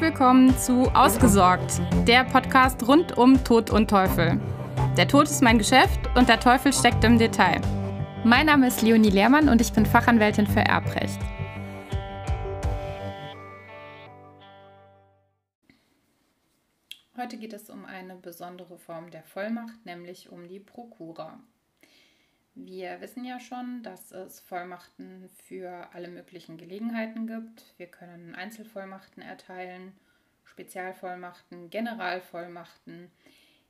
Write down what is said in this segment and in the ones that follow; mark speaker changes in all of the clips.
Speaker 1: Willkommen zu Ausgesorgt, der Podcast rund um Tod und Teufel. Der Tod ist mein Geschäft und der Teufel steckt im Detail. Mein Name ist Leonie Lehrmann und ich bin Fachanwältin für Erbrecht. Heute geht es um eine besondere Form der Vollmacht, nämlich um die Prokura. Wir wissen ja schon, dass es Vollmachten für alle möglichen Gelegenheiten gibt. Wir können Einzelvollmachten erteilen, Spezialvollmachten, Generalvollmachten.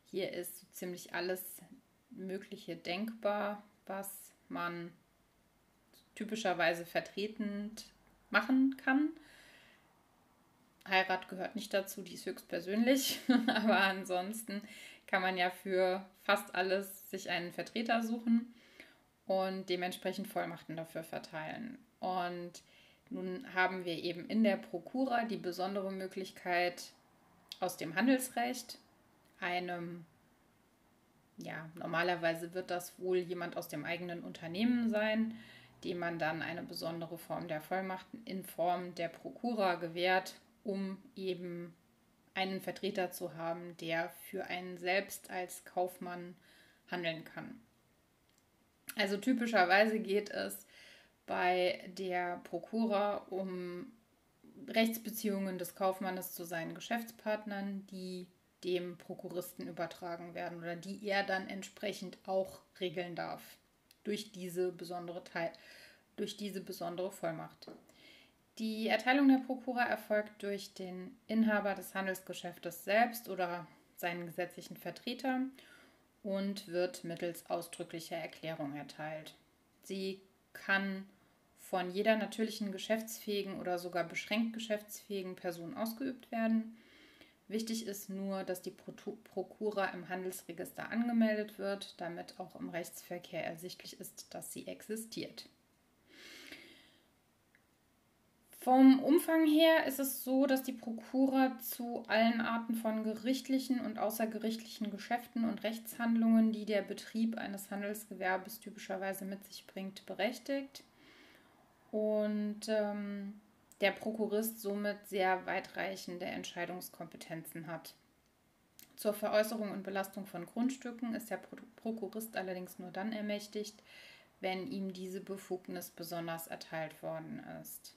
Speaker 1: Hier ist so ziemlich alles Mögliche denkbar, was man typischerweise vertretend machen kann. Heirat gehört nicht dazu, die ist höchstpersönlich, aber ansonsten kann man ja für fast alles sich einen Vertreter suchen und dementsprechend Vollmachten dafür verteilen. Und nun haben wir eben in der Prokura die besondere Möglichkeit aus dem Handelsrecht einem, ja, normalerweise wird das wohl jemand aus dem eigenen Unternehmen sein, dem man dann eine besondere Form der Vollmachten in Form der Prokura gewährt, um eben einen Vertreter zu haben, der für einen selbst als Kaufmann handeln kann. Also typischerweise geht es bei der Prokura um Rechtsbeziehungen des Kaufmannes zu seinen Geschäftspartnern, die dem Prokuristen übertragen werden oder die er dann entsprechend auch regeln darf durch diese besondere Teil, durch diese besondere Vollmacht. Die Erteilung der Prokura erfolgt durch den Inhaber des Handelsgeschäftes selbst oder seinen gesetzlichen Vertreter und wird mittels ausdrücklicher Erklärung erteilt. Sie kann von jeder natürlichen geschäftsfähigen oder sogar beschränkt geschäftsfähigen Person ausgeübt werden. Wichtig ist nur, dass die Prokura im Handelsregister angemeldet wird, damit auch im Rechtsverkehr ersichtlich ist, dass sie existiert. Vom Umfang her ist es so, dass die Prokura zu allen Arten von gerichtlichen und außergerichtlichen Geschäften und Rechtshandlungen, die der Betrieb eines Handelsgewerbes typischerweise mit sich bringt, berechtigt. Und ähm, der Prokurist somit sehr weitreichende Entscheidungskompetenzen hat. Zur Veräußerung und Belastung von Grundstücken ist der Prokurist allerdings nur dann ermächtigt, wenn ihm diese Befugnis besonders erteilt worden ist.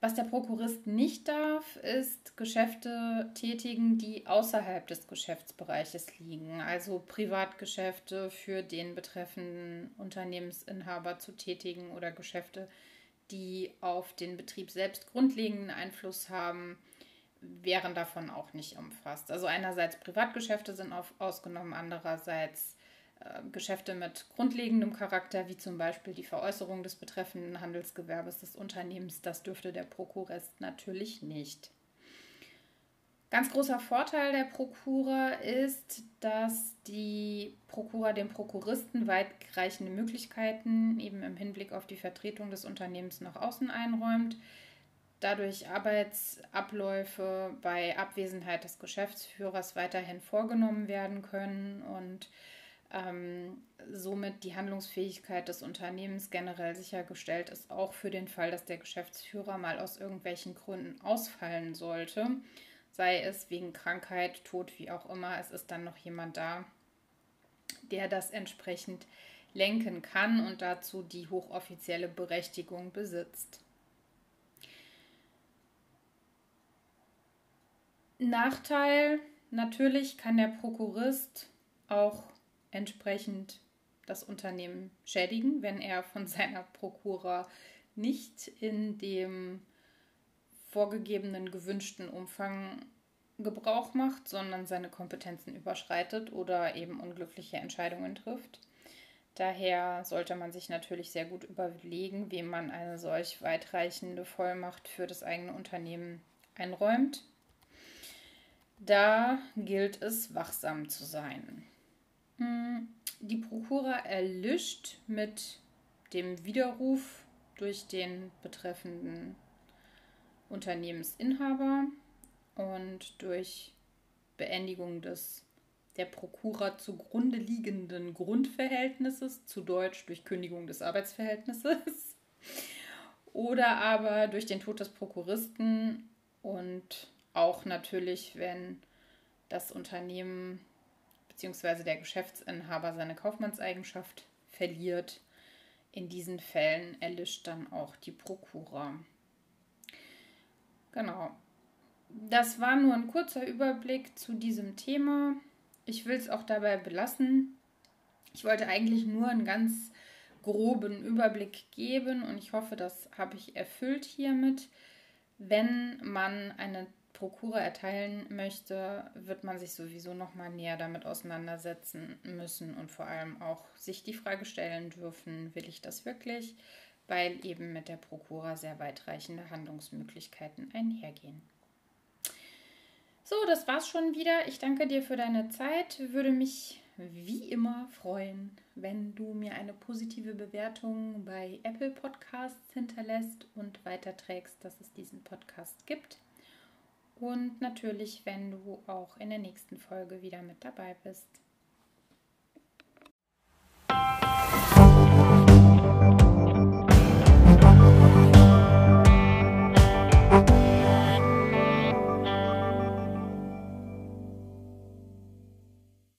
Speaker 1: Was der Prokurist nicht darf, ist Geschäfte tätigen, die außerhalb des Geschäftsbereiches liegen, also Privatgeschäfte für den betreffenden Unternehmensinhaber zu tätigen oder Geschäfte, die auf den Betrieb selbst grundlegenden Einfluss haben, wären davon auch nicht umfasst. Also einerseits Privatgeschäfte sind auf, ausgenommen, andererseits Geschäfte mit grundlegendem Charakter, wie zum Beispiel die Veräußerung des betreffenden Handelsgewerbes des Unternehmens, das dürfte der Prokurist natürlich nicht. Ganz großer Vorteil der Prokura ist, dass die Prokura dem Prokuristen weitreichende Möglichkeiten eben im Hinblick auf die Vertretung des Unternehmens nach außen einräumt, dadurch Arbeitsabläufe bei Abwesenheit des Geschäftsführers weiterhin vorgenommen werden können und ähm, somit die Handlungsfähigkeit des Unternehmens generell sichergestellt ist, auch für den Fall, dass der Geschäftsführer mal aus irgendwelchen Gründen ausfallen sollte, sei es wegen Krankheit, Tod, wie auch immer, es ist dann noch jemand da, der das entsprechend lenken kann und dazu die hochoffizielle Berechtigung besitzt. Nachteil, natürlich kann der Prokurist auch entsprechend das Unternehmen schädigen, wenn er von seiner Prokura nicht in dem vorgegebenen gewünschten Umfang Gebrauch macht, sondern seine Kompetenzen überschreitet oder eben unglückliche Entscheidungen trifft. Daher sollte man sich natürlich sehr gut überlegen, wem man eine solch weitreichende Vollmacht für das eigene Unternehmen einräumt. Da gilt es, wachsam zu sein. Mm, die Prokura erlischt mit dem Widerruf durch den betreffenden Unternehmensinhaber und durch Beendigung des der Prokura zugrunde liegenden Grundverhältnisses, zu Deutsch durch Kündigung des Arbeitsverhältnisses. oder aber durch den Tod des Prokuristen und auch natürlich, wenn das Unternehmen bzw. der Geschäftsinhaber seine Kaufmannseigenschaft verliert. In diesen Fällen erlischt dann auch die Prokura. Genau. Das war nur ein kurzer Überblick zu diesem Thema. Ich will es auch dabei belassen. Ich wollte eigentlich nur einen ganz groben Überblick geben und ich hoffe, das habe ich erfüllt hiermit. Wenn man eine Prokura erteilen möchte, wird man sich sowieso noch mal näher damit auseinandersetzen müssen und vor allem auch sich die Frage stellen dürfen, will ich das wirklich? Weil eben mit der Prokura sehr weitreichende Handlungsmöglichkeiten einhergehen. So, das war's schon wieder. Ich danke dir für deine Zeit. Würde mich wie immer freuen, wenn du mir eine positive Bewertung bei Apple Podcasts hinterlässt und weiterträgst, dass es diesen Podcast gibt. Und natürlich, wenn du auch in der nächsten Folge wieder mit dabei bist.